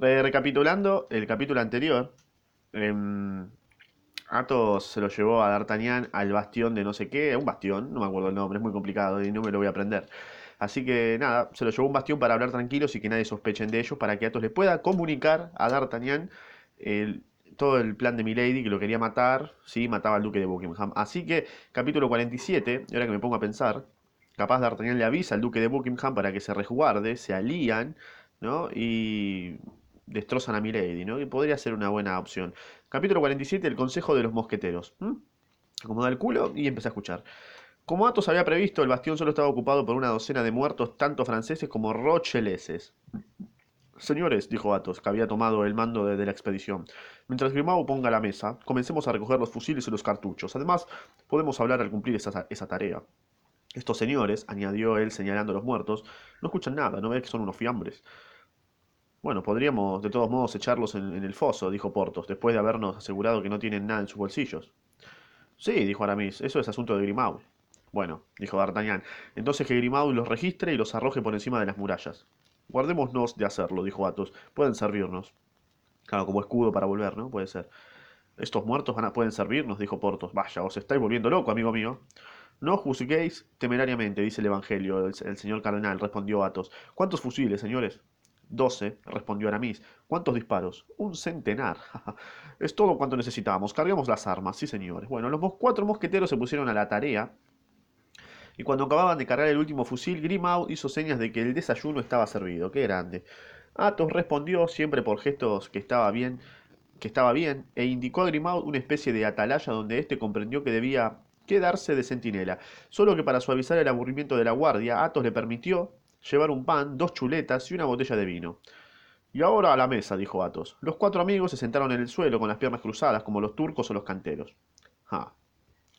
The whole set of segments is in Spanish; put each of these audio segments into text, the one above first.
Re- recapitulando el capítulo anterior, em, Athos se lo llevó a D'Artagnan al bastión de no sé qué, un bastión, no me acuerdo el nombre, es muy complicado y no me lo voy a aprender. Así que nada, se lo llevó un bastión para hablar tranquilos y que nadie sospechen de ellos, para que Athos le pueda comunicar a D'Artagnan todo el plan de Milady, que lo quería matar, sí, mataba al duque de Buckingham. Así que, capítulo 47, y ahora que me pongo a pensar, capaz D'Artagnan le avisa al duque de Buckingham para que se resguarde, se alían, ¿no? Y destrozan a Milady, ¿no? Y podría ser una buena opción. Capítulo 47, el consejo de los mosqueteros. ¿m? Acomoda el culo y empecé a escuchar. Como Athos había previsto, el bastión solo estaba ocupado por una docena de muertos, tanto franceses como rocheleses. Señores, dijo Athos, que había tomado el mando de, la expedición, mientras Grimaud ponga la mesa, comencemos a recoger los fusiles y los cartuchos. Además, podemos hablar al cumplir esa, esa tarea. Estos señores, añadió él señalando a los muertos, no escuchan nada, no ven que son unos fiambres. Bueno, podríamos de todos modos echarlos en, el foso, dijo Porthos, después de habernos asegurado que no tienen nada en sus bolsillos. Sí, dijo Aramis, eso es asunto de Grimaud. Bueno, dijo D'Artagnan, entonces que Grimaud los registre y los arroje por encima de las murallas. Guardémonos de hacerlo, dijo Athos. Pueden servirnos. Claro, como escudo para volver, ¿no? Puede ser. Estos muertos van a, pueden servirnos, dijo Porthos. Vaya, os estáis volviendo loco, amigo mío. No juzguéis temerariamente, dice el Evangelio. El, el señor cardenal, respondió Athos. ¿Cuántos fusiles, señores? Doce, respondió Aramis. ¿Cuántos disparos? Un centenar. es todo cuanto necesitamos. Carguemos las armas, sí, señores. Bueno, los cuatro mosqueteros se pusieron a la tarea y cuando acababan de cargar el último fusil, Grimaud hizo señas de que el desayuno estaba servido. ¡Qué grande! Athos respondió, siempre por gestos que estaba bien, que estaba bien, e indicó a Grimaud una especie de atalaya donde éste comprendió que debía quedarse de centinela. Solo que para suavizar el aburrimiento de la guardia, Athos le permitió llevar un pan, dos chuletas y una botella de vino. Y ahora a la mesa, dijo Athos. Los cuatro amigos se sentaron en el suelo con las piernas cruzadas, como los turcos o los canteros. Ah,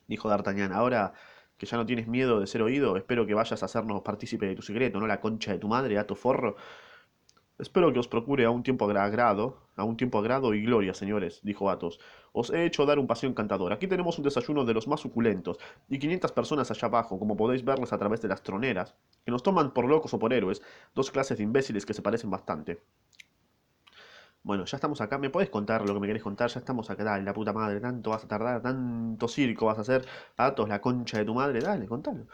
dijo D'Artagnan, ahora que ya no tienes miedo de ser oído, espero que vayas a hacernos partícipe de tu secreto, ¿no? La concha de tu madre, Athos forro. Espero que os procure a un tiempo agra- agrado, a un tiempo agrado y gloria, señores, dijo Athos. Os he hecho dar un paseo encantador. Aquí tenemos un desayuno de los más suculentos, y 500 personas allá abajo, como podéis verles a través de las troneras, que nos toman por locos o por héroes, dos clases de imbéciles que se parecen bastante. Bueno, ya estamos acá. ¿Me puedes contar lo que me querés contar? Ya estamos acá. Dale, la puta madre. Tanto vas a tardar, tanto circo vas a hacer. Athos, la concha de tu madre. Dale, contalo.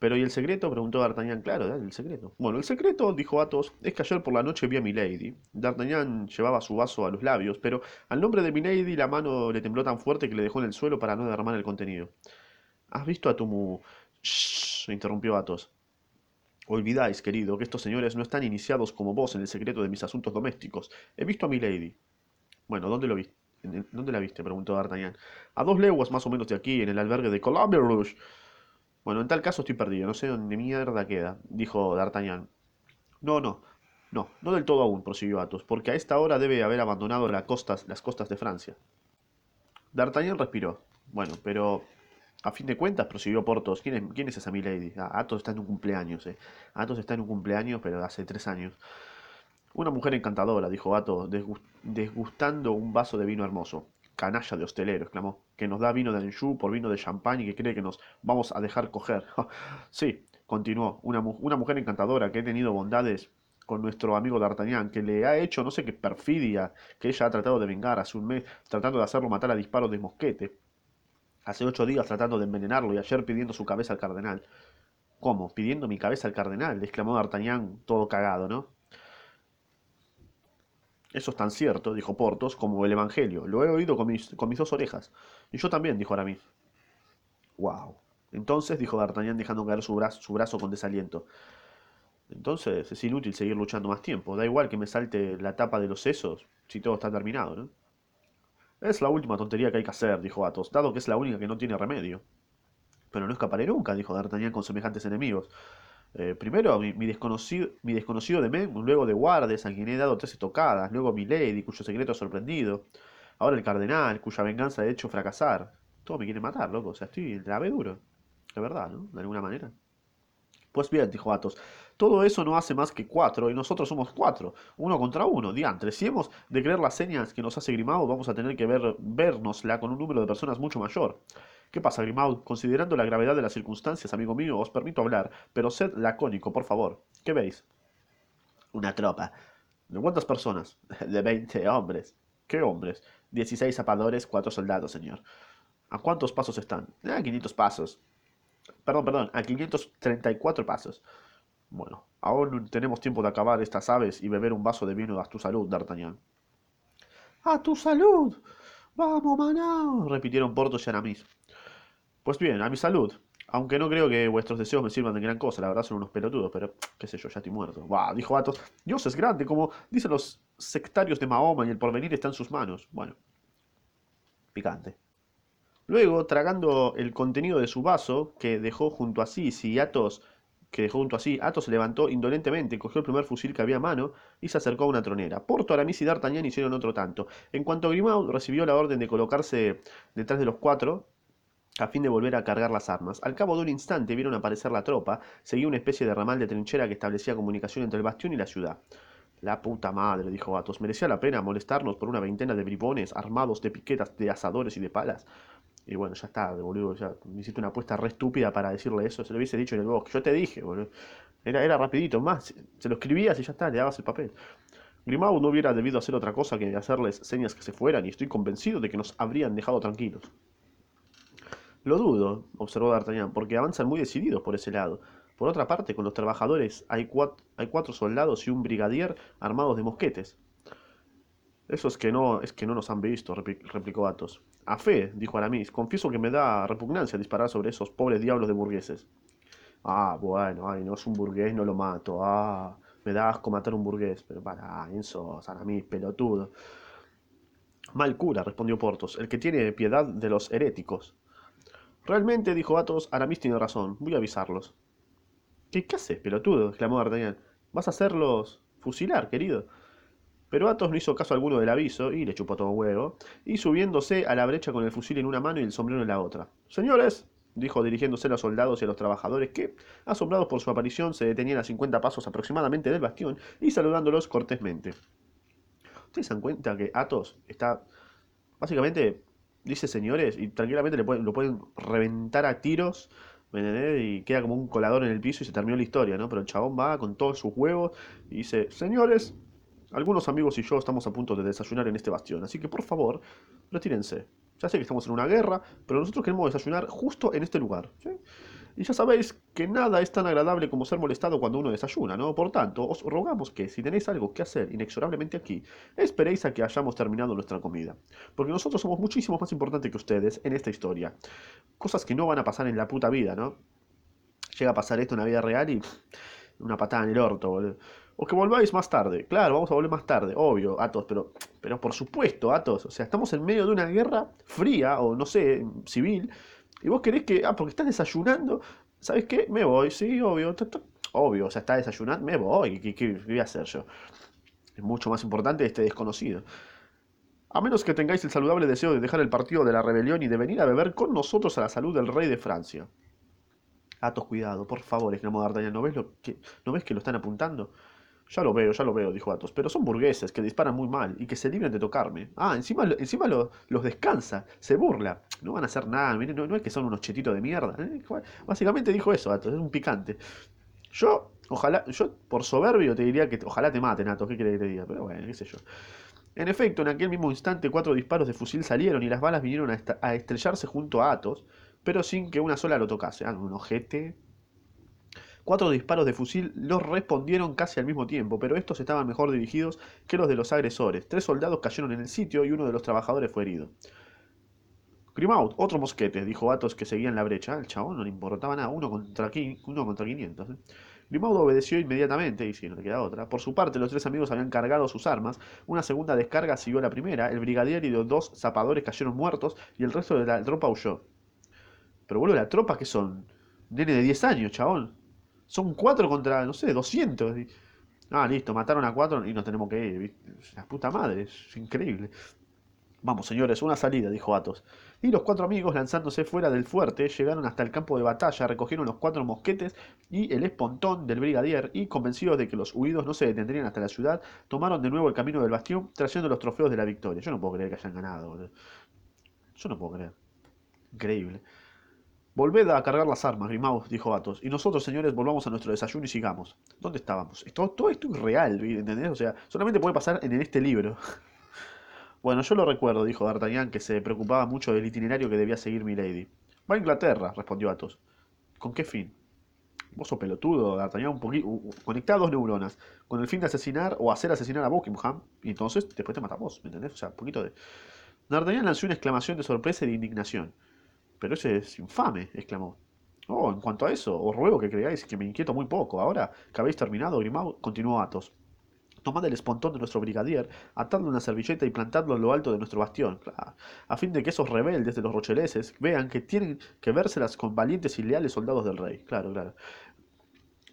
Pero ¿y el secreto? Preguntó D'Artagnan. Claro, el secreto. Bueno, el secreto, dijo Athos, es que ayer por la noche vi a Milady. D'Artagnan llevaba su vaso a los labios, pero al nombre de Milady la mano le tembló tan fuerte que le dejó en el suelo para no derramar el contenido. ¿Has visto a tu mu... Shh, interrumpió Athos. Olvidáis, querido, que estos señores no están iniciados como vos en el secreto de mis asuntos domésticos. He visto a Milady. Bueno, ¿dónde lo viste? ¿Dónde la viste? preguntó D'Artagnan. A dos leguas más o menos de aquí, en el albergue de Colombier Bueno, en tal caso estoy perdido, no sé dónde mierda queda, dijo D'Artagnan. No, no, no, no del todo aún, prosiguió Athos, porque a esta hora debe haber abandonado las costas, las costas de Francia. D'Artagnan respiró. Bueno, pero a fin de cuentas, prosiguió Porthos, ¿quién es, esa Milady? Ah, Athos está en un cumpleaños, eh. Athos está en un cumpleaños, pero hace tres años. Una mujer encantadora, dijo Athos, desgust- desgustando un vaso de vino hermoso. Canalla de hostelero, exclamó, que nos da vino de Anjou por vino de champán y que cree que nos vamos a dejar coger. sí, continuó, una mujer encantadora que ha tenido bondades con nuestro amigo D'Artagnan, que le ha hecho no sé qué perfidia, que ella ha tratado de vengar hace un mes, tratando de hacerlo matar a disparos de mosquete. Hace ocho días tratando de envenenarlo y ayer pidiendo su cabeza al cardenal. ¿Cómo? ¿Pidiendo mi cabeza al cardenal? exclamó D'Artagnan, todo cagado, ¿no? Eso es tan cierto, dijo Porthos, como el Evangelio. Lo he oído con mis, dos orejas. Y yo también, dijo Aramis. Wow. Entonces, dijo D'Artagnan dejando caer su brazo, su brazo con desaliento. Entonces es inútil seguir luchando más tiempo. Da igual que me salte la tapa de los sesos si todo está terminado, ¿no? Es la última tontería que hay que hacer, dijo Athos, dado que es la única que no tiene remedio. Pero no escaparé nunca, dijo D'Artagnan con semejantes enemigos. Eh, primero mi, mi desconocido, mi desconocido de Mem, luego de Guardes, a quien he dado tres estocadas, luego Milady, cuyo secreto ha sorprendido, ahora el cardenal, cuya venganza he hecho fracasar. Todo me quiere matar, loco, o sea, estoy en la duro. De verdad, ¿no? De alguna manera. Pues bien, dijo Athos, todo eso no hace más que cuatro, y nosotros somos cuatro, uno contra uno, diantre. Si hemos de creer las señas que nos hace Grimaud, vamos a tener que ver, vernosla con un número de personas mucho mayor. ¿Qué pasa, Grimaud? Considerando la gravedad de las circunstancias, amigo mío, os permito hablar, pero sed lacónico, por favor. ¿Qué veis? Una tropa. ¿De cuántas personas? De 20 hombres. ¿Qué hombres? 16 zapadores, 4 soldados, señor. ¿A cuántos pasos están? A 500 pasos. Perdón, perdón, a 534 pasos. Bueno, aún tenemos tiempo de acabar estas aves y beber un vaso de vino a tu salud, D'Artagnan. ¡A tu salud! ¡Vamos, maná! repitieron Portos y Aramis. Pues bien, a mi salud. Aunque no creo que vuestros deseos me sirvan de gran cosa, la verdad son unos pelotudos, pero qué sé yo, ya estoy muerto. ¡Bah! Dijo Athos. Dios es grande, como dicen los sectarios de Mahoma y el porvenir está en sus manos. Bueno, picante. Luego, tragando el contenido de su vaso, que dejó junto a sí, y Athos que dejó junto a sí, Athos se levantó indolentemente, cogió el primer fusil que había a mano y se acercó a una tronera. Porto, Aramis y D'Artagnan hicieron otro tanto. En cuanto Grimaud recibió la orden de colocarse detrás de los cuatro, a fin de volver a cargar las armas. Al cabo de un instante vieron aparecer la tropa, seguía una especie de ramal de trinchera que establecía comunicación entre el bastión y la ciudad. La puta madre, dijo Athos, merecía la pena molestarnos por una veintena de bribones armados de piquetas, de asadores y de palas. Y bueno, ya está, boludo, ya me hiciste una apuesta re estúpida para decirle eso, se lo hubiese dicho en el bosque. Yo te dije, boludo. Era, era rapidito, más, se lo escribías y ya está, le dabas el papel. Grimaud no hubiera debido hacer otra cosa que hacerles señas que se fueran, y estoy convencido de que nos habrían dejado tranquilos. Lo dudo, observó D'Artagnan, porque avanzan muy decididos por ese lado. Por otra parte, con los trabajadores hay cuatro, hay cuatro soldados y un brigadier armados de mosquetes. Eso es que no, es que no nos han visto, replicó Athos. A fe, dijo Aramis, confieso que me da repugnancia disparar sobre esos pobres diablos de burgueses. Ah, bueno, ay, no es un burgués, no lo mato. Ah, me da asco matar un burgués. Pero para, eso, Aramis, pelotudo. Mal cura, respondió Portos, el que tiene piedad de los heréticos. Realmente, dijo Athos, Aramis tiene razón. Voy a avisarlos. ¿Qué, qué haces, pelotudo? exclamó D'Artagnan. ¿Vas a hacerlos fusilar, querido? Pero Athos no hizo caso alguno del aviso y le chupó todo huevo, y subiéndose a la brecha con el fusil en una mano y el sombrero en la otra. Señores, dijo dirigiéndose a los soldados y a los trabajadores que, asombrados por su aparición, se detenían a 50 pasos aproximadamente del bastión y saludándolos cortésmente. ¿Ustedes se dan cuenta que Athos está, básicamente, dice señores, y tranquilamente le pueden, lo pueden reventar a tiros y queda como un colador en el piso y se terminó la historia, ¿no? Pero el chabón va con todos sus huevos y dice, señores, algunos amigos y yo estamos a punto de desayunar en este bastión, así que por favor, retírense. Ya sé que estamos en una guerra, pero nosotros queremos desayunar justo en este lugar. Y ya sabéis que nada es tan agradable como ser molestado cuando uno desayuna, ¿no? Por tanto, os rogamos que, si tenéis algo que hacer inexorablemente aquí, esperéis a que hayamos terminado nuestra comida. Porque nosotros somos muchísimo más importantes que ustedes en esta historia. Cosas que no van a pasar en la puta vida, ¿no? Llega a pasar esto en la vida real y... Una patada en el orto, boludo. O que volváis más tarde. Claro, vamos a volver más tarde, obvio, Atos, pero, pero por supuesto, Atos. O sea, estamos en medio de una guerra fría o no sé, civil. Y vos querés que, ah, porque estás desayunando, ¿sabes qué? Me voy, sí, obvio. Obvio, o sea, está desayunando, me voy. ¿Qué, qué, voy a hacer yo? Es mucho más importante este desconocido. A menos que tengáis el saludable deseo de dejar el partido de la rebelión y de venir a beber con nosotros a la salud del rey de Francia. Atos, cuidado, por favor, exclamó D'Artagnan. ¿No ves, lo que, ¿No ves que lo están apuntando? Ya lo veo, ya lo veo, dijo Athos. Pero son burgueses que disparan muy mal y que se libran de tocarme. Ah, encima, encima los descansa, se burla. No van a hacer nada, no, no es que son unos chetitos de mierda. ¿eh? Básicamente dijo eso, Athos, es un picante. Yo, ojalá, yo por soberbio te diría que ojalá te maten, Athos, ¿qué querés que te diga? Pero bueno, qué sé yo. En efecto, en aquel mismo instante cuatro disparos de fusil salieron y las balas vinieron a, estrellarse junto a Athos, pero sin que una sola lo tocase. Ah, un ojete Cuatro disparos de fusil los respondieron casi al mismo tiempo, pero estos estaban mejor dirigidos que los de los agresores. Tres soldados cayeron en el sitio y uno de los trabajadores fue herido. Grimaud, otro mosquete, dijo Athos que seguía en la brecha. El chabón no le importaba nada, uno contra, uno contra 500. ¿eh? Grimaud obedeció inmediatamente, y si no le queda otra. Por su parte, los tres amigos habían cargado sus armas. Una segunda descarga siguió la primera. El brigadier y los dos zapadores cayeron muertos y el resto de la tropa huyó. Pero bueno, la tropa que son. Nene de 10 años, chabón. Son cuatro contra, no sé, 200. Ah, listo, mataron a cuatro y nos tenemos que ir. La puta madre, es increíble. Vamos, señores, una salida, dijo Athos. Y los cuatro amigos, lanzándose fuera del fuerte, llegaron hasta el campo de batalla, recogieron los cuatro mosquetes y el espontón del brigadier, y convencidos de que los huidos no se detendrían hasta la ciudad, tomaron de nuevo el camino del bastión, trayendo los trofeos de la victoria. Yo no puedo creer que hayan ganado, Yo no puedo creer. Increíble. Volved a cargar las armas, Grimaud, dijo Athos, y nosotros, señores, volvamos a nuestro desayuno y sigamos. ¿Dónde estábamos? Todo, todo esto es real, ¿entendés? O sea, solamente puede pasar en este libro. bueno, yo lo recuerdo, dijo D'Artagnan, que se preocupaba mucho del itinerario que debía seguir Milady. Va a Inglaterra, respondió Athos. ¿Con qué fin? Vos sos pelotudo, D'Artagnan, un poquito. Conectá dos neuronas. Con el fin de asesinar o hacer asesinar a Buckingham. Y entonces después te matamos, ¿me entendés? O sea, un poquito de. D'Artagnan lanzó una exclamación de sorpresa y de indignación. Pero ese es infame, exclamó. Oh, en cuanto a eso, os ruego que creáis que me inquieto muy poco. Ahora que habéis terminado, Grimaud, continuó Athos. Tomad el espontón de nuestro brigadier, atadle una servilleta y plantadlo en lo alto de nuestro bastión, a fin de que esos rebeldes de los rocheleses vean que tienen que vérselas con valientes y leales soldados del rey. Claro, claro.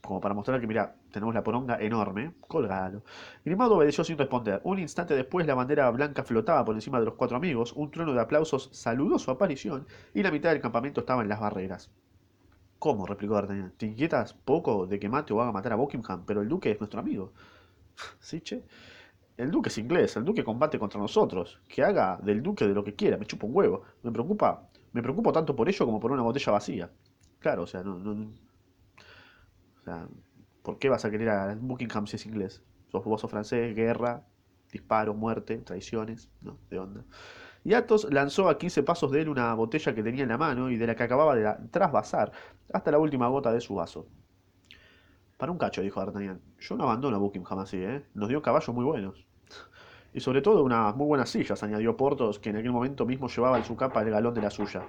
Como para mostrar que, mira, tenemos la poronga enorme. Colgado. Grimado obedeció sin responder. Un instante después la bandera blanca flotaba por encima de los cuatro amigos, un trueno de aplausos saludó su aparición y la mitad del campamento estaba en las barreras. ¿Cómo? replicó D'Artagnan. ¿Te inquietas poco de que mate o haga matar a Buckingham? Pero el duque es nuestro amigo. ¿Sí, che? El duque es inglés, el duque combate contra nosotros. Que haga del duque de lo que quiera, me chupa un huevo. Me preocupa, me preocupo tanto por ello como por una botella vacía. Claro, o sea, no, ¿por qué vas a querer a Buckingham si es inglés? Sos vos sos francés, guerra, disparo, muerte, traiciones, ¿no? De onda. Y Athos lanzó a 15 pasos de él una botella que tenía en la mano y de la que acababa de trasvasar hasta la última gota de su vaso. Para un cacho, dijo D'Artagnan. Yo no abandono a Buckingham así, ¿eh? Nos dio caballos muy buenos. Y sobre todo unas muy buenas sillas, añadió Portos, que en aquel momento mismo llevaba en su capa el galón de la suya.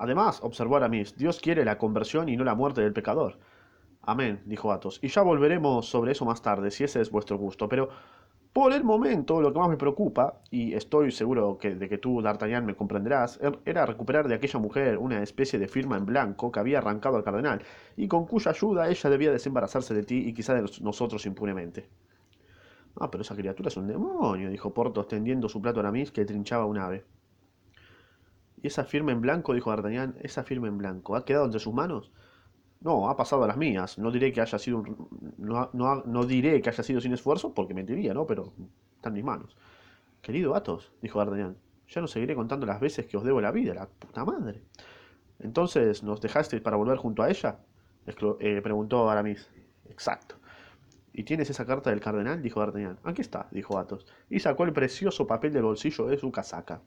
Además, observó Aramis, Dios quiere la conversión y no la muerte del pecador. Amén, dijo Athos, y ya volveremos sobre eso más tarde, si ese es vuestro gusto, pero por el momento, lo que más me preocupa, y estoy seguro de que tú, D'Artagnan, me comprenderás, er, era recuperar de aquella mujer una especie de firma en blanco que había arrancado al cardenal, y con cuya ayuda ella debía desembarazarse de ti y quizá de nosotros impunemente. Ah, pero esa criatura es un demonio, dijo Porthos, tendiendo su plato a Aramis que trinchaba un ave. ¿Y esa firma en blanco, dijo D'Artagnan, esa firma en blanco, ha quedado entre sus manos? No, ha pasado a las mías. No diré que haya sido no, no, diré que haya sido sin esfuerzo, porque mentiría, ¿no? Pero está en mis manos. Querido Athos, dijo D'Artagnan, ya no seguiré contando las veces que os debo la vida, la puta madre. Entonces, ¿nos dejasteis para volver junto a ella? Eh, preguntó Aramis. Exacto. ¿Y tienes esa carta del cardenal? dijo D'Artagnan. Aquí está, dijo Athos, y sacó el precioso papel del bolsillo de su casaca.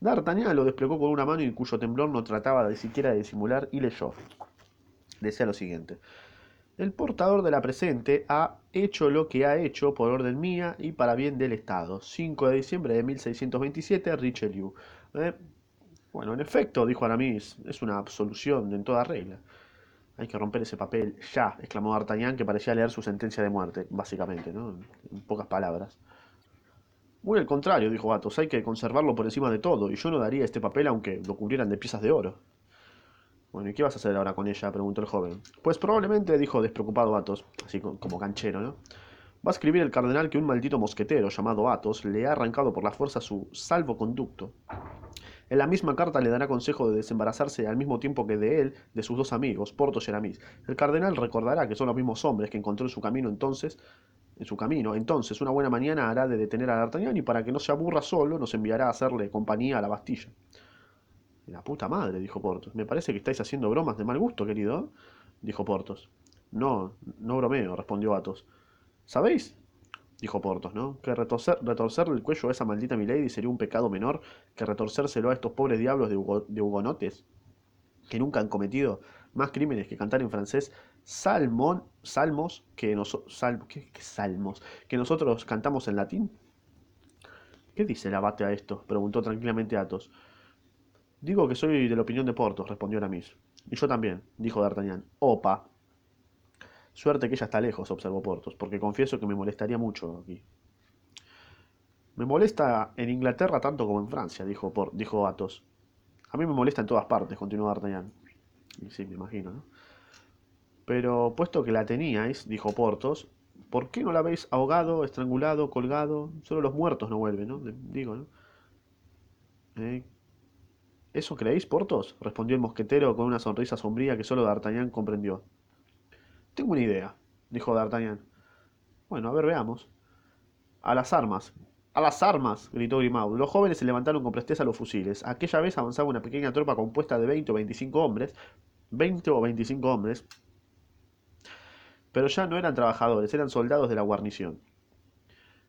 D'Artagnan lo desplegó con una mano y cuyo temblor no trataba de siquiera de disimular y leyó decía lo siguiente. El portador de la presente ha hecho lo que ha hecho por orden mía y para bien del Estado. 5 de diciembre de 1627, Richelieu. ¿Eh? Bueno, en efecto, dijo Aramis, es una absolución en toda regla. Hay que romper ese papel ya, exclamó D'Artagnan, que parecía leer su sentencia de muerte, básicamente, ¿no? En pocas palabras. Muy al contrario, dijo Athos, hay que conservarlo por encima de todo, y yo no daría este papel aunque lo cubrieran de piezas de oro. Bueno, ¿y qué vas a hacer ahora con ella? preguntó el joven. Pues probablemente, dijo despreocupado Athos, así como canchero, ¿no? Va a escribir el cardenal que un maldito mosquetero llamado Athos le ha arrancado por la fuerza su salvoconducto. En la misma carta le dará consejo de desembarazarse al mismo tiempo que de él, de sus dos amigos, Portos y Aramis. El cardenal recordará que son los mismos hombres que encontró en su camino entonces, en su camino. Entonces, una buena mañana hará de detener a D'Artagnan y para que no se aburra solo, nos enviará a hacerle compañía a la Bastilla. La puta madre, dijo Portos. Me parece que estáis haciendo bromas de mal gusto, querido, dijo Portos. No, no bromeo, respondió Athos. ¿Sabéis? Dijo Portos, ¿no? Que retorcer, retorcerle el cuello a esa maldita milady sería un pecado menor que retorcérselo a estos pobres diablos de, hugonotes que nunca han cometido más crímenes que cantar en francés salmón, salmos que, ¿qué, salmos que nosotros cantamos en latín. ¿Qué dice el abate a esto? preguntó tranquilamente Athos. Digo que soy de la opinión de Portos, respondió Aramis. Y yo también, dijo D'Artagnan. Opa. Suerte que ella está lejos, observó Portos, porque confieso que me molestaría mucho aquí. Me molesta en Inglaterra tanto como en Francia, dijo, Por dijo Athos. A mí me molesta en todas partes, continuó D'Artagnan. Sí, me imagino, ¿no? Pero puesto que la teníais, dijo Portos, ¿por qué no la habéis ahogado, estrangulado, colgado? Solo los muertos no vuelven, ¿no? Digo, ¿no? ¿Eh? ¿Eso creéis, Portos? respondió el mosquetero con una sonrisa sombría que solo D'Artagnan comprendió. Tengo una idea, dijo D'Artagnan. Bueno, a ver, veamos. A las armas, A las armas, gritó Grimaud. Los jóvenes se levantaron con presteza los fusiles. Aquella vez avanzaba una pequeña tropa compuesta de 20 o 25 hombres. 20 o 25 hombres. Pero ya no eran trabajadores, eran soldados de la guarnición.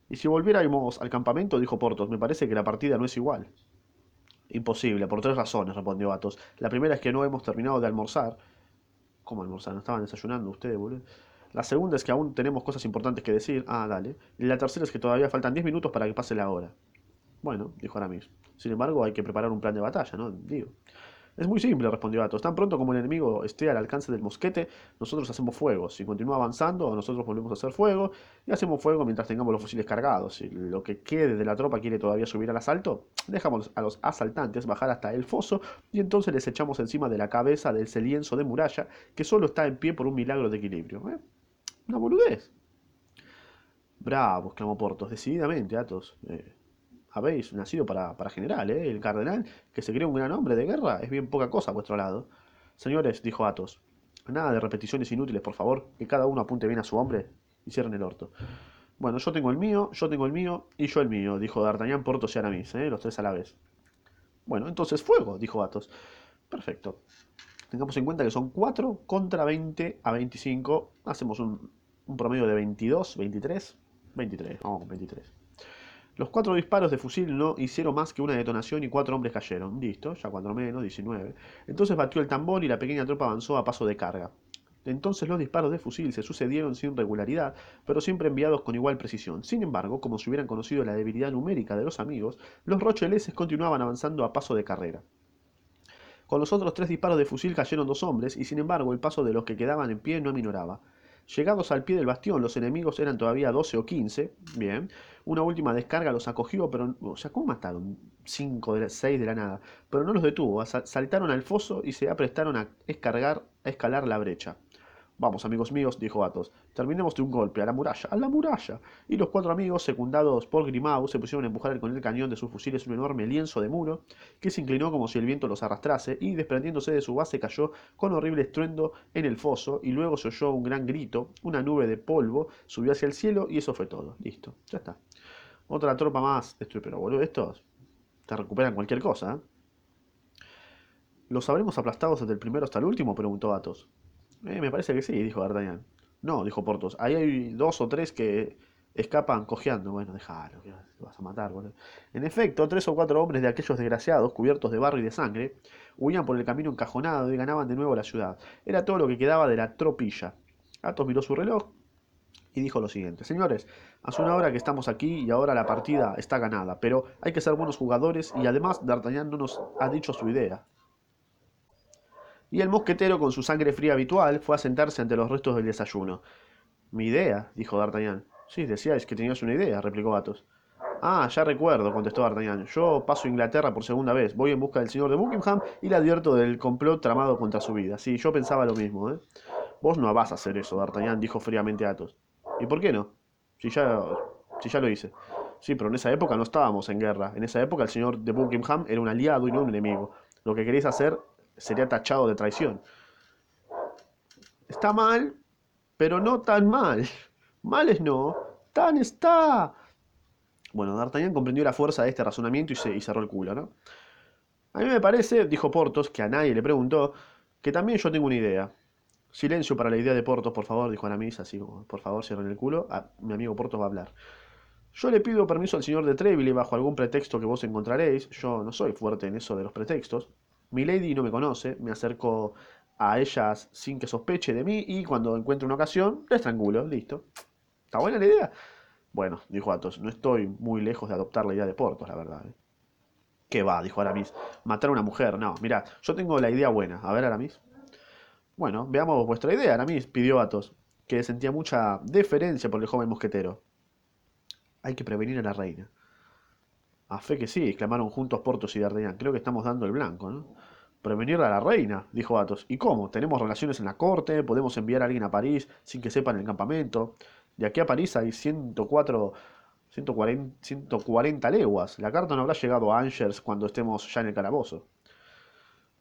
Y si volviéramos al campamento, dijo Portos, me parece que la partida no es igual. Imposible, por tres razones, respondió Athos. La primera es que no hemos terminado de almorzar. ¿Cómo almorzar? ¿No estaban desayunando ustedes, boludo? La segunda es que aún tenemos cosas importantes que decir. Ah, dale. Y la tercera es que todavía faltan diez minutos para que pase la hora. Bueno, dijo Aramis. Sin embargo, hay que preparar un plan de batalla, ¿no? Digo. Es muy simple, respondió Athos. Tan pronto como el enemigo esté al alcance del mosquete, nosotros hacemos fuego. Si continúa avanzando, nosotros volvemos a hacer fuego y hacemos fuego mientras tengamos los fusiles cargados. Si lo que quede de la tropa quiere todavía subir al asalto, dejamos a los asaltantes bajar hasta el foso y entonces les echamos encima de la cabeza de ese lienzo de muralla que solo está en pie por un milagro de equilibrio. ¿eh? Una boludez. Bravo, exclamó Portos, decididamente, Athos. Eh, habéis nacido para, general, ¿eh? El cardenal, que se cree un gran hombre de guerra, es bien poca cosa a vuestro lado. Señores, dijo Athos, nada de repeticiones inútiles, por favor, que cada uno apunte bien a su hombre y cierren el orto. Bueno, yo tengo el mío, yo tengo el mío y yo el mío, dijo D'Artagnan, Portos y Aramis, ¿eh? los tres a la vez. Bueno, entonces fuego, dijo Athos. Perfecto. Tengamos en cuenta que son 4 contra 20 a 25. Hacemos un, un promedio de 22, 23. 23, vamos con 23. Los cuatro disparos de fusil no hicieron más que una detonación y cuatro hombres cayeron. Listo, ya cuatro menos, 19. Entonces batió el tambor y la pequeña tropa avanzó a paso de carga. Entonces los disparos de fusil se sucedieron sin regularidad, pero siempre enviados con igual precisión. Sin embargo, como si hubieran conocido la debilidad numérica de los amigos, los rocheleses continuaban avanzando a paso de carrera. Con los otros tres disparos de fusil cayeron dos hombres, y sin embargo el paso de los que quedaban en pie no aminoraba. Llegados al pie del bastión, los enemigos eran todavía 12 o 15. Bien. Una última descarga los acogió, pero. O sea, ¿cómo mataron? 5 de 6 de la nada. Pero no los detuvo. Saltaron al foso y se aprestaron a, escargar, a escalar la brecha. Vamos, amigos míos, dijo Athos, terminemos de un golpe, a la muralla, a la muralla. Y los cuatro amigos, secundados por Grimaud, se pusieron a empujar con el cañón de sus fusiles un enorme lienzo de muro, que se inclinó como si el viento los arrastrase, y desprendiéndose de su base cayó con horrible estruendo en el foso, y luego se oyó un gran grito, una nube de polvo subió hacia el cielo, y eso fue todo. Listo, ya está. Otra tropa más. Pero boludo, estos te recuperan cualquier cosa. ¿eh? ¿Los habremos aplastados desde el primero hasta el último? preguntó Athos. Eh, me parece que sí, dijo D'Artagnan. No, dijo Portos. Ahí hay dos o tres que escapan cojeando. Bueno, déjalo, que vas a matar, boludo. En efecto, tres o cuatro hombres de aquellos desgraciados, cubiertos de barro y de sangre, huían por el camino encajonado y ganaban de nuevo la ciudad. Era todo lo que quedaba de la tropilla. Athos miró su reloj y dijo lo siguiente. Señores, hace una hora que estamos aquí y ahora la partida está ganada, pero hay que ser buenos jugadores y además D'Artagnan no nos ha dicho su idea. Y el mosquetero, con su sangre fría habitual, fue a sentarse ante los restos del desayuno. Mi idea, dijo D'Artagnan. Sí, decíais que tenías una idea, replicó Athos. Ah, ya recuerdo, contestó D'Artagnan. Yo paso a Inglaterra por segunda vez. Voy en busca del señor de Buckingham y le advierto del complot tramado contra su vida. Sí, yo pensaba lo mismo, ¿eh? Vos no vas a hacer eso, D'Artagnan, dijo fríamente Athos. ¿Y por qué no? Si ya, si ya lo hice. Sí, pero en esa época no estábamos en guerra. En esa época el señor de Buckingham era un aliado y no un enemigo. Lo que queréis hacer sería tachado de traición. Está mal, pero no tan mal. Mal es no, tan está. Bueno, D'Artagnan comprendió la fuerza de este razonamiento y, se, cerró el culo, ¿no? A mí me parece, dijo Portos, que a nadie le preguntó, que también yo tengo una idea. Silencio para la idea de Portos, por favor, dijo Aramis, así como, por favor, cierren el culo. Ah, mi amigo Portos va a hablar. Yo le pido permiso al señor de Treville bajo algún pretexto que vos encontraréis. Yo no soy fuerte en eso de los pretextos. Mi lady no me conoce, me acerco a ellas sin que sospeche de mí y cuando encuentre una ocasión, la estrangulo, listo. ¿Está buena la idea? Bueno, dijo Athos, no estoy muy lejos de adoptar la idea de Portos, la verdad. ¿eh? ¿Qué va? dijo Aramis. Matar a una mujer, no. Mira, yo tengo la idea buena. A ver, Aramis. Bueno, veamos vuestra idea, Aramis, pidió Athos, que sentía mucha deferencia por el joven mosquetero. Hay que prevenir a la reina. A fe que sí, exclamaron juntos Portos y D'Artagnan. Creo que estamos dando el blanco, ¿no? Prevenir a la reina, dijo Athos. ¿Y cómo? ¿Tenemos relaciones en la corte? ¿Podemos enviar a alguien a París sin que sepan el campamento? De aquí a París hay 104, 140, 140 leguas. La carta no habrá llegado a Angers cuando estemos ya en el calabozo.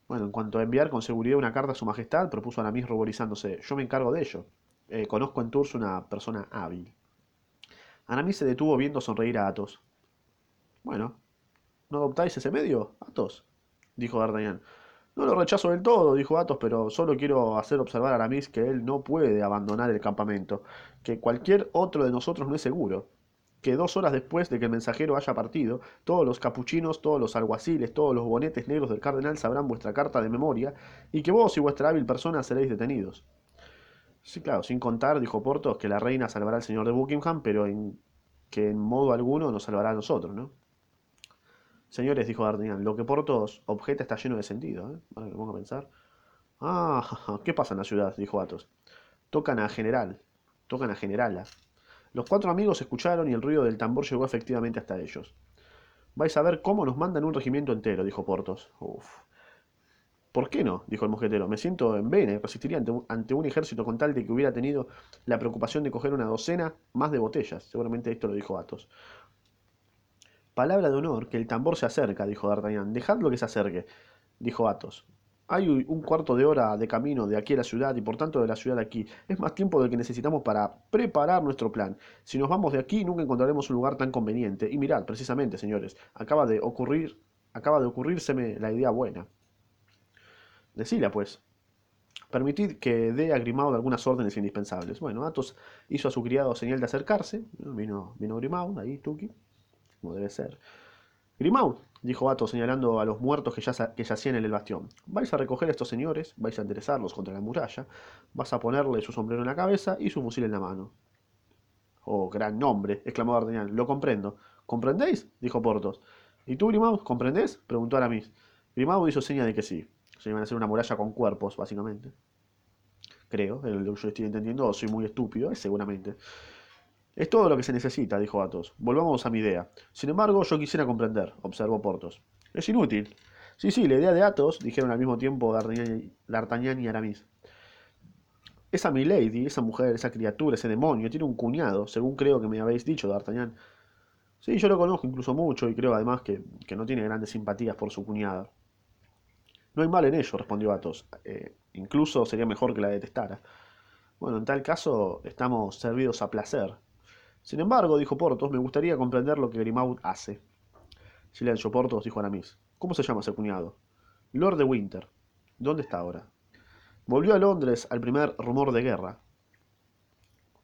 Bueno, en cuanto a enviar con seguridad una carta a su majestad, propuso Aramis ruborizándose. Yo me encargo de ello. Eh, conozco en Tours una persona hábil. Aramis se detuvo viendo sonreír a Athos. Bueno, ¿no adoptáis ese medio, Athos? dijo D'Artagnan. No lo rechazo del todo, dijo Athos, pero solo quiero hacer observar a Aramis que él no puede abandonar el campamento, que cualquier otro de nosotros no es seguro, que dos horas después de que el mensajero haya partido, todos los capuchinos, todos los alguaciles, todos los bonetes negros del cardenal sabrán vuestra carta de memoria, y que vos y vuestra hábil persona seréis detenidos. Sí, claro, sin contar, dijo Portos, que la reina salvará al señor de Buckingham, pero en, que en modo alguno nos salvará a nosotros, ¿no? Señores, dijo D'Artagnan, lo que Portos objeta está lleno de sentido, ¿eh? Ahora pongo a pensar. Ah, ¿qué pasa en la ciudad? dijo Athos. Tocan a general, tocan a generala. Los cuatro amigos escucharon y el ruido del tambor llegó efectivamente hasta ellos. Vais a ver cómo nos mandan un regimiento entero, dijo Portos. Uf. ¿Por qué no? dijo el mosquetero. Me siento en vena y resistiría ante un, ante un, ejército con tal de que hubiera tenido la preocupación de coger una docena más de botellas. Seguramente esto lo dijo Athos. Palabra de honor, que el tambor se acerca, dijo D'Artagnan. Dejadlo que se acerque, dijo Athos. Hay un cuarto de hora de camino de aquí a la ciudad y por tanto de la ciudad aquí. Es más tiempo del que necesitamos para preparar nuestro plan. Si nos vamos de aquí nunca encontraremos un lugar tan conveniente. Y mirad, precisamente, señores, acaba de ocurrir, acaba de ocurrírseme la idea buena. Decila, pues. Permitid que dé a Grimaud algunas órdenes indispensables. Bueno, Athos hizo a su criado señal de acercarse. Vino, vino Grimaud, ahí, Tuki, como debe ser. Grimaud, dijo Athos señalando a los muertos que, ya, que yacían en el bastión. Vais a recoger a estos señores, vais a enderezarlos contra la muralla, vas a ponerle su sombrero en la cabeza y su fusil en la mano. Oh, gran nombre, exclamó D'Artagnan. Lo comprendo. ¿Comprendéis? dijo Porthos. ¿Y tú, Grimaud, comprendés? preguntó Aramis. Grimaud hizo seña de que sí. Se iban a hacer una muralla con cuerpos, básicamente. Creo, lo que yo estoy entendiendo, soy muy estúpido, es seguramente. Es todo lo que se necesita, dijo Athos. Volvamos a mi idea. Sin embargo, yo quisiera comprender, observó Porthos. Es inútil. Sí, sí, la idea de Athos, dijeron al mismo tiempo D'Artagnan y Aramis. Esa Milady, esa mujer, esa criatura, ese demonio, tiene un cuñado, según creo que me habéis dicho, D'Artagnan. Sí, yo lo conozco incluso mucho y creo además que, que no tiene grandes simpatías por su cuñado. No hay mal en ello, respondió Athos. Eh, incluso sería mejor que la detestara. Bueno, en tal caso estamos servidos a placer. Sin embargo, dijo Porthos, me gustaría comprender lo que Grimaud hace. Silencio, Porthos, dijo Aramis. ¿Cómo se llama ese cuñado? Lord de Winter. ¿Dónde está ahora? Volvió a Londres al primer rumor de guerra.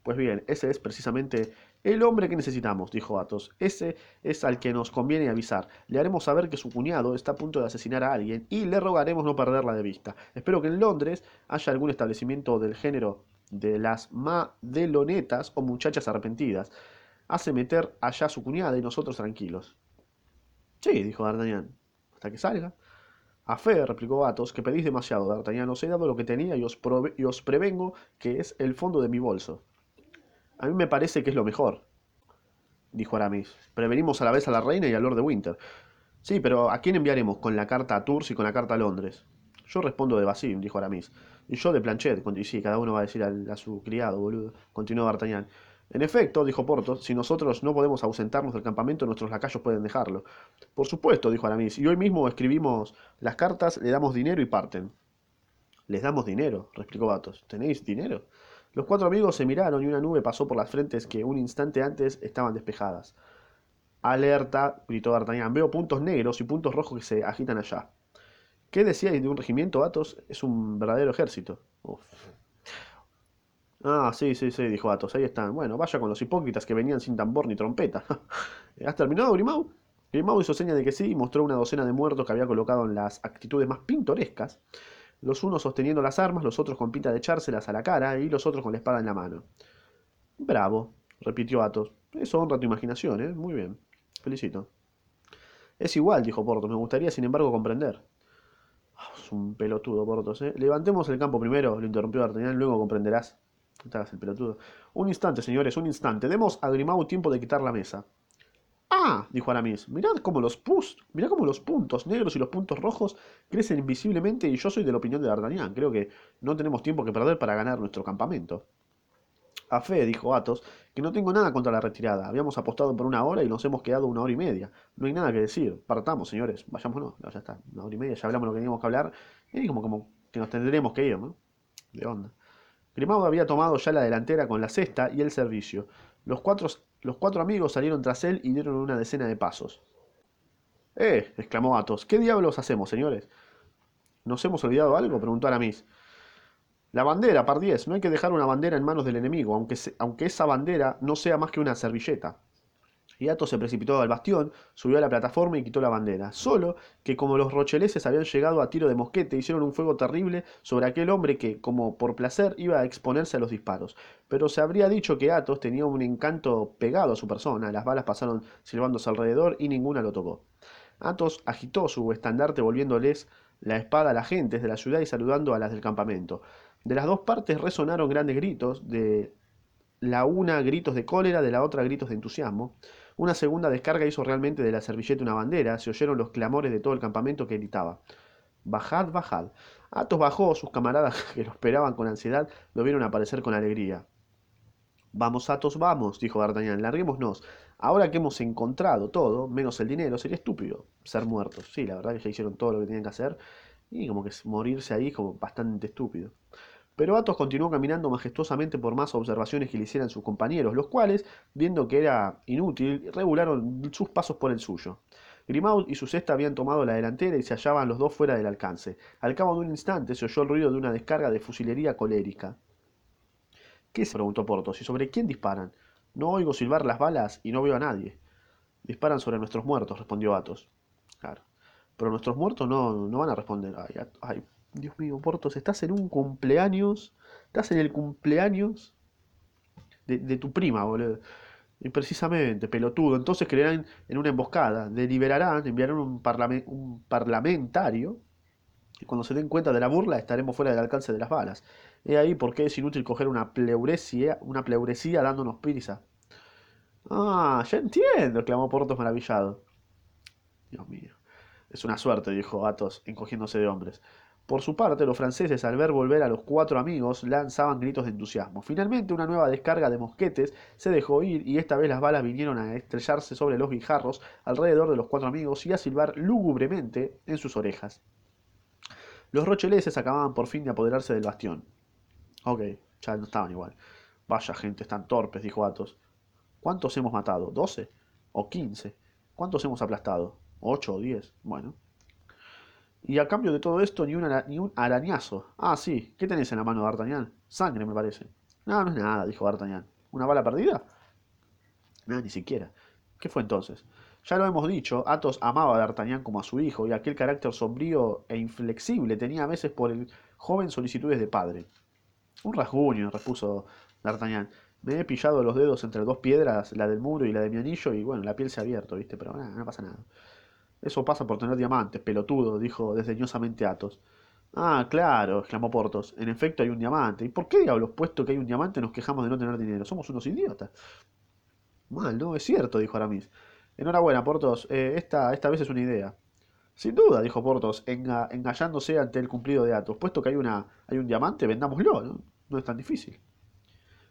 Pues bien, ese es precisamente el hombre que necesitamos, dijo Athos. Ese es al que nos conviene avisar. Le haremos saber que su cuñado está a punto de asesinar a alguien y le rogaremos no perderla de vista. Espero que en Londres haya algún establecimiento del género de las madelonetas o muchachas arrepentidas. Hace meter allá su cuñada y nosotros tranquilos. Sí, dijo D'Artagnan. Hasta que salga. A fe, replicó Athos, que pedís demasiado, D'Artagnan. Os he dado lo que tenía y os, y os prevengo que es el fondo de mi bolso. A mí me parece que es lo mejor, dijo Aramis. Prevenimos a la vez a la reina y al Lord de Winter. Sí, pero ¿a quién enviaremos con la carta a Tours y con la carta a Londres? Yo respondo de Basim, dijo Aramis. Y yo de Planchet, y sí, cada uno va a decir a, su criado, boludo, continuó D'Artagnan. En efecto, dijo Porthos, si nosotros no podemos ausentarnos del campamento, nuestros lacayos pueden dejarlo. Por supuesto, dijo Aramis, y hoy mismo escribimos las cartas, le damos dinero y parten. Les damos dinero, replicó Athos. ¿Tenéis dinero? Los cuatro amigos se miraron y una nube pasó por las frentes que un instante antes estaban despejadas. Alerta, gritó D'Artagnan. Veo puntos negros y puntos rojos que se agitan allá. ¿Qué decíais de un regimiento, Athos? Es un verdadero ejército. Ah, sí, sí, sí, dijo Athos. Ahí están. Bueno, vaya con los hipócritas que venían sin tambor ni trompeta. ¿Has terminado, Grimaud? Grimaud hizo seña de que sí y mostró una docena de muertos que había colocado en las actitudes más pintorescas los unos sosteniendo las armas, los otros con pinta de echárselas a la cara y los otros con la espada en la mano. Bravo, repitió Athos. Eso honra tu imaginación, ¿eh? Muy bien. Felicito. Es igual, dijo Porthos. Me gustaría, sin embargo, comprender. Ah, es un pelotudo, Porthos, ¿eh? Levantemos el campo primero, lo interrumpió D'Artagnan, luego comprenderás. Estás el pelotudo. Un instante, señores, un instante. Demos a Grimaud tiempo de quitar la mesa. Ah, dijo Aramis, mirad cómo los pus, mirad cómo los puntos negros y los puntos rojos crecen invisiblemente y yo soy de la opinión de D'Artagnan. Creo que no tenemos tiempo que perder para ganar nuestro campamento. A fe, dijo Athos, que no tengo nada contra la retirada. Habíamos apostado por una hora y nos hemos quedado una hora y media. No hay nada que decir. Partamos, señores. Vayámonos. ya está. Una hora y media. Ya hablamos lo que teníamos que hablar. Y como, como que nos tendremos que ir, ¿no? De onda. Grimaud había tomado ya la delantera con la cesta y el servicio. Los cuatro, los cuatro amigos salieron tras él y dieron una decena de pasos. ¡Eh! exclamó Athos. ¿Qué diablos hacemos, señores? ¿Nos hemos olvidado algo? preguntó Aramis. La bandera, pardiez. No hay que dejar una bandera en manos del enemigo, aunque, aunque esa bandera no sea más que una servilleta. Y Athos se precipitó al bastión, subió a la plataforma y quitó la bandera. Solo que como los rocheleses habían llegado a tiro de mosquete, hicieron un fuego terrible sobre aquel hombre que, como por placer, iba a exponerse a los disparos. Pero se habría dicho que Athos tenía un encanto pegado a su persona, las balas pasaron silbándose alrededor y ninguna lo tocó. Athos agitó su estandarte volviéndoles la espada a las gentes de la ciudad y saludando a las del campamento. De las dos partes resonaron grandes gritos, de la una gritos de cólera, de la otra gritos de entusiasmo. Una segunda descarga hizo realmente de la servilleta una bandera, se oyeron los clamores de todo el campamento que gritaba. Bajad, bajad. Athos bajó, sus camaradas que lo esperaban con ansiedad lo vieron aparecer con alegría. Vamos, Athos, vamos, dijo D'Artagnan, larguémonos. Ahora que hemos encontrado todo, menos el dinero, sería estúpido ser muertos. Sí, la verdad que ya hicieron todo lo que tenían que hacer y como que morirse ahí como bastante estúpido. Pero Athos continuó caminando majestuosamente por más observaciones que le hicieran sus compañeros, los cuales, viendo que era inútil, regularon sus pasos por el suyo. Grimaud y su cesta habían tomado la delantera y se hallaban los dos fuera del alcance. Al cabo de un instante se oyó el ruido de una descarga de fusilería colérica. ¿Qué se preguntó Porthos? ¿Y sobre quién disparan? No oigo silbar las balas y no veo a nadie. Disparan sobre nuestros muertos, respondió Athos. Claro. Pero nuestros muertos no, no van a responder. Ay, ay, Dios mío, Portos, estás en un cumpleaños. Estás en el cumpleaños de, tu prima, boludo. Y precisamente, pelotudo. Entonces creerán en una emboscada. Deliberarán, enviarán un, un parlamentario. Y cuando se den cuenta de la burla, estaremos fuera del alcance de las balas. He ahí por qué es inútil coger una pleuresía, una pleuresía dándonos prisa. Ah, ya entiendo, exclamó Portos maravillado. Dios mío. Es una suerte, dijo Athos, encogiéndose de hombres. Por su parte, los franceses, al ver volver a los cuatro amigos, lanzaban gritos de entusiasmo. Finalmente, una nueva descarga de mosquetes se dejó ir y esta vez las balas vinieron a estrellarse sobre los guijarros alrededor de los cuatro amigos y a silbar lúgubremente en sus orejas. Los rocheleses acababan por fin de apoderarse del bastión. Ok, ya no estaban igual. Vaya gente, están torpes, dijo Athos. ¿Cuántos hemos matado? ¿Doce? ¿O quince? ¿Cuántos hemos aplastado? ¿Ocho o diez? Bueno, y a cambio de todo esto, ni, ni un arañazo. Ah, sí. ¿Qué tenés en la mano, D'Artagnan? Sangre, me parece. No, no es nada, dijo D'Artagnan. ¿Una bala perdida? No, ni siquiera. ¿Qué fue entonces? Ya lo hemos dicho, Athos amaba a D'Artagnan como a su hijo, y aquel carácter sombrío e inflexible tenía a veces por el joven solicitudes de padre. Un rasguño, repuso D'Artagnan. Me he pillado los dedos entre dos piedras, la del muro y la de mi anillo, y bueno, la piel se ha abierto, ¿viste? Pero nada, no pasa nada. Eso pasa por tener diamantes, pelotudo, dijo desdeñosamente Athos. Ah, claro, exclamó Portos. En efecto hay un diamante. ¿Y por qué diablos, puesto que hay un diamante, nos quejamos de no tener dinero? Somos unos idiotas. Mal, ¿no? Es cierto, dijo Aramis. Enhorabuena, Portos. Eh, esta, esta vez es una idea. Sin duda, dijo Portos, engallándose ante el cumplido de Athos. Puesto que hay, una, hay un diamante, vendámoslo, ¿no? No es tan difícil.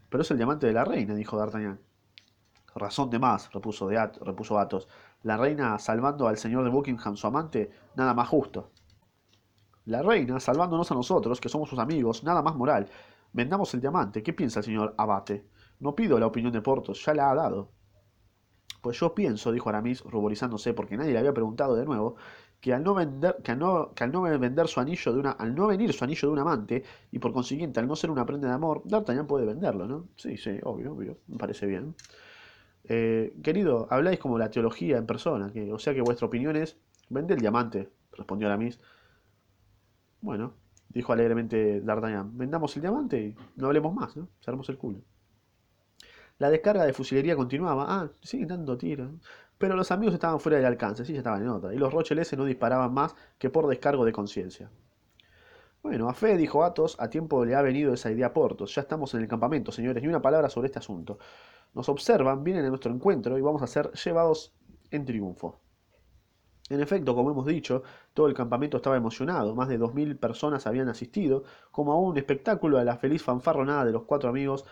Pero es el diamante de la reina, dijo D'Artagnan. Razón de más, repuso, repuso Athos la reina salvando al señor de Buckingham, su amante, nada más justo. La reina salvándonos a nosotros, que somos sus amigos, nada más moral. Vendamos el diamante. ¿Qué piensa el señor Abate? No pido la opinión de Portos, ya la ha dado. Pues yo pienso, dijo Aramis, ruborizándose porque nadie le había preguntado de nuevo, que al no vender, que al no, vender su anillo de una, al no venir su anillo de un amante, y por consiguiente al no ser una prenda de amor, D'Artagnan puede venderlo, ¿no? Sí, sí, obvio, obvio, me parece bien. Eh, querido, habláis como la teología en persona, que, o sea que vuestra opinión es, vende el diamante, respondió Aramis. Bueno, dijo alegremente D'Artagnan, vendamos el diamante y no hablemos más, ¿no? Cerramos el culo. La descarga de fusilería continuaba. Ah, sigue dando tiros. Pero los amigos estaban fuera del alcance, sí, ya estaban en otra. Y los rocheleses no disparaban más que por descargo de conciencia. Bueno, a fe, dijo Athos, a tiempo le ha venido esa idea a Portos. Ya estamos en el campamento, señores, ni una palabra sobre este asunto nos observan, vienen a nuestro encuentro y vamos a ser llevados en triunfo. En efecto, como hemos dicho, todo el campamento estaba emocionado, más de dos mil personas habían asistido, como a un espectáculo a la feliz fanfarronada de los cuatro amigos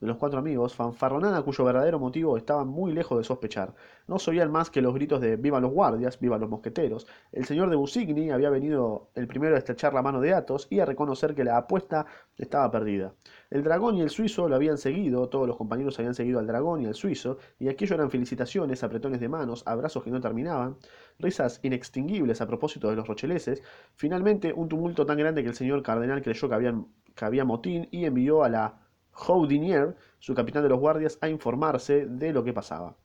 de los cuatro amigos, fanfarronada cuyo verdadero motivo estaba muy lejos de sospechar. No se oían más que los gritos de ¡Viva los guardias! ¡Viva los mosqueteros! El señor de Busigny había venido el primero a estrechar la mano de Athos y a reconocer que la apuesta estaba perdida. El dragón y el suizo lo habían seguido, todos los compañeros habían seguido al dragón y al suizo, y aquello eran felicitaciones, apretones de manos, abrazos que no terminaban, risas inextinguibles a propósito de los rocheleses, finalmente un tumulto tan grande que el señor cardenal creyó que, que había motín y envió a la Houdinier, su capitán de los guardias, a informarse de lo que pasaba.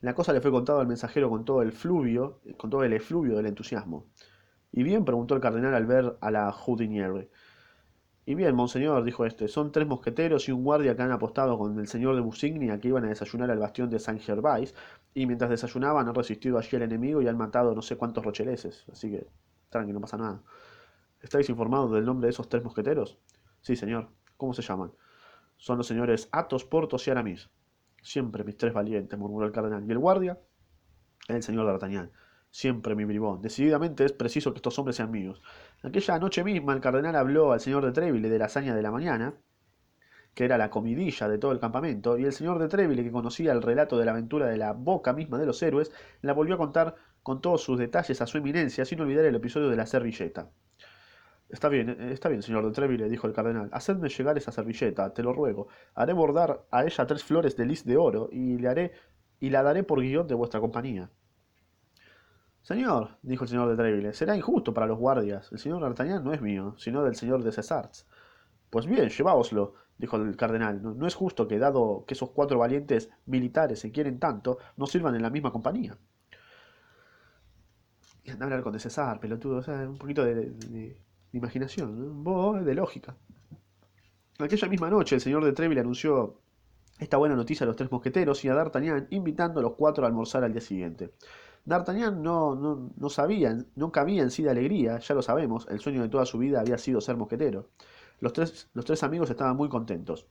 La cosa le fue contada al mensajero con todo el fluvio, con todo el efluvio del entusiasmo. ¿Y bien? preguntó el cardenal al ver a la Houdinier. Y bien, monseñor, dijo este, son tres mosqueteros y un guardia que han apostado con el señor de Busigny a que iban a desayunar al bastión de Saint Gervais, y mientras desayunaban han resistido allí al enemigo y han matado no sé cuántos rocheleses, así que tranqui, no pasa nada. ¿Estáis informados del nombre de esos tres mosqueteros? Sí, señor. ¿Cómo se llaman? Son los señores Athos, Portos y Aramis. Siempre mis tres valientes, murmuró el cardenal. ¿Y el guardia? El señor D'Artagnan. Siempre mi bribón. Decididamente es preciso que estos hombres sean míos. Aquella noche misma el cardenal habló al señor de Treville de la hazaña de la mañana, que era la comidilla de todo el campamento, y el señor de Treville, que conocía el relato de la aventura de la boca misma de los héroes, la volvió a contar con todos sus detalles a su eminencia, sin olvidar el episodio de la servilleta. Está bien, eh, está bien, señor de Treville, dijo el cardenal. Hacedme llegar esa servilleta, te lo ruego. Haré bordar a ella tres flores de lis de oro y le haré y la daré por guion de vuestra compañía. Señor, dijo el señor de Treville, será injusto para los guardias. El señor D'Artagnan no es mío, sino del señor de Cesarts. Pues bien, lleváoslo, dijo el cardenal. No, es justo que, dado que esos cuatro valientes militares se quieren tanto, no sirvan en la misma compañía. Y anda a hablar con de César, pelotudo, o sea, un poquito de de imaginación, ¿no? de lógica. Aquella misma noche el señor de Treville anunció esta buena noticia a los tres mosqueteros y a D'Artagnan, invitando a los cuatro a almorzar al día siguiente. D'Artagnan no, no, no sabía, no cabía en sí de alegría, ya lo sabemos, el sueño de toda su vida había sido ser mosquetero. Los tres, los tres amigos estaban muy contentos.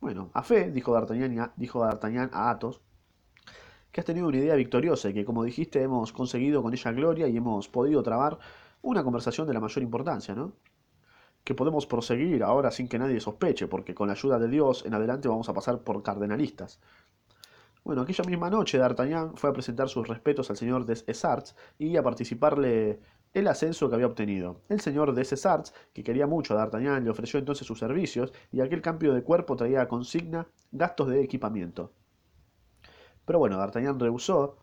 Bueno, a fe, dijo D'Artagnan, dijo D'Artagnan a Athos, que has tenido una idea victoriosa y que, como dijiste, hemos conseguido con ella gloria y hemos podido trabar una conversación de la mayor importancia, ¿no? Que podemos proseguir ahora sin que nadie sospeche, porque con la ayuda de Dios en adelante vamos a pasar por cardenalistas. Bueno, aquella misma noche D'Artagnan fue a presentar sus respetos al señor de Essarts y a participarle el ascenso que había obtenido. El señor de Essarts, que quería mucho a D'Artagnan, le ofreció entonces sus servicios y aquel cambio de cuerpo traía consigna gastos de equipamiento. Pero bueno, D'Artagnan rehusó,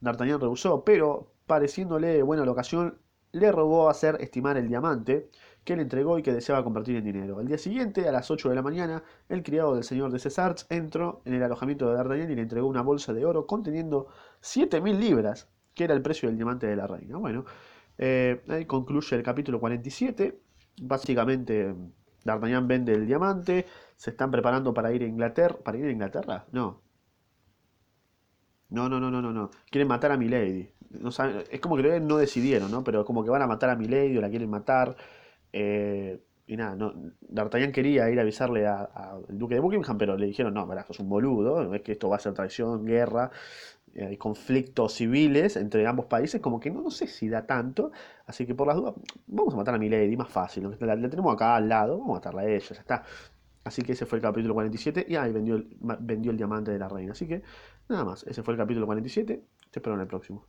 D'Artagnan rehusó, pero pareciéndole buena la ocasión, le robó hacer estimar el diamante que le entregó y que deseaba convertir en dinero. El día siguiente, a las 8 de la mañana, el criado del señor de Cesarts entró en el alojamiento de D'Artagnan y le entregó una bolsa de oro conteniendo 7.000 libras, que era el precio del diamante de la reina. Bueno, eh, ahí concluye el capítulo 47. Básicamente, D'Artagnan vende el diamante, se están preparando para ir a Inglaterra. ¿Para ir a Inglaterra? No, no, no, no, no, no. Quieren matar a Milady es como que no decidieron, ¿no? Pero como que van a matar a Milady o la quieren matar. Eh, y nada, no, D'Artagnan quería ir a avisarle al duque de Buckingham, pero le dijeron, no, verás, sos un boludo, es que esto va a ser traición, guerra, eh, conflictos civiles entre ambos países, como que no, no sé si da tanto, así que por las dudas, vamos a matar a Milady, más fácil, la, tenemos acá al lado, vamos a matarla a ella, ya está. Así que ese fue el capítulo 47 y ahí vendió vendió el diamante de la reina. Así que nada más, ese fue el capítulo 47, te espero en el próximo.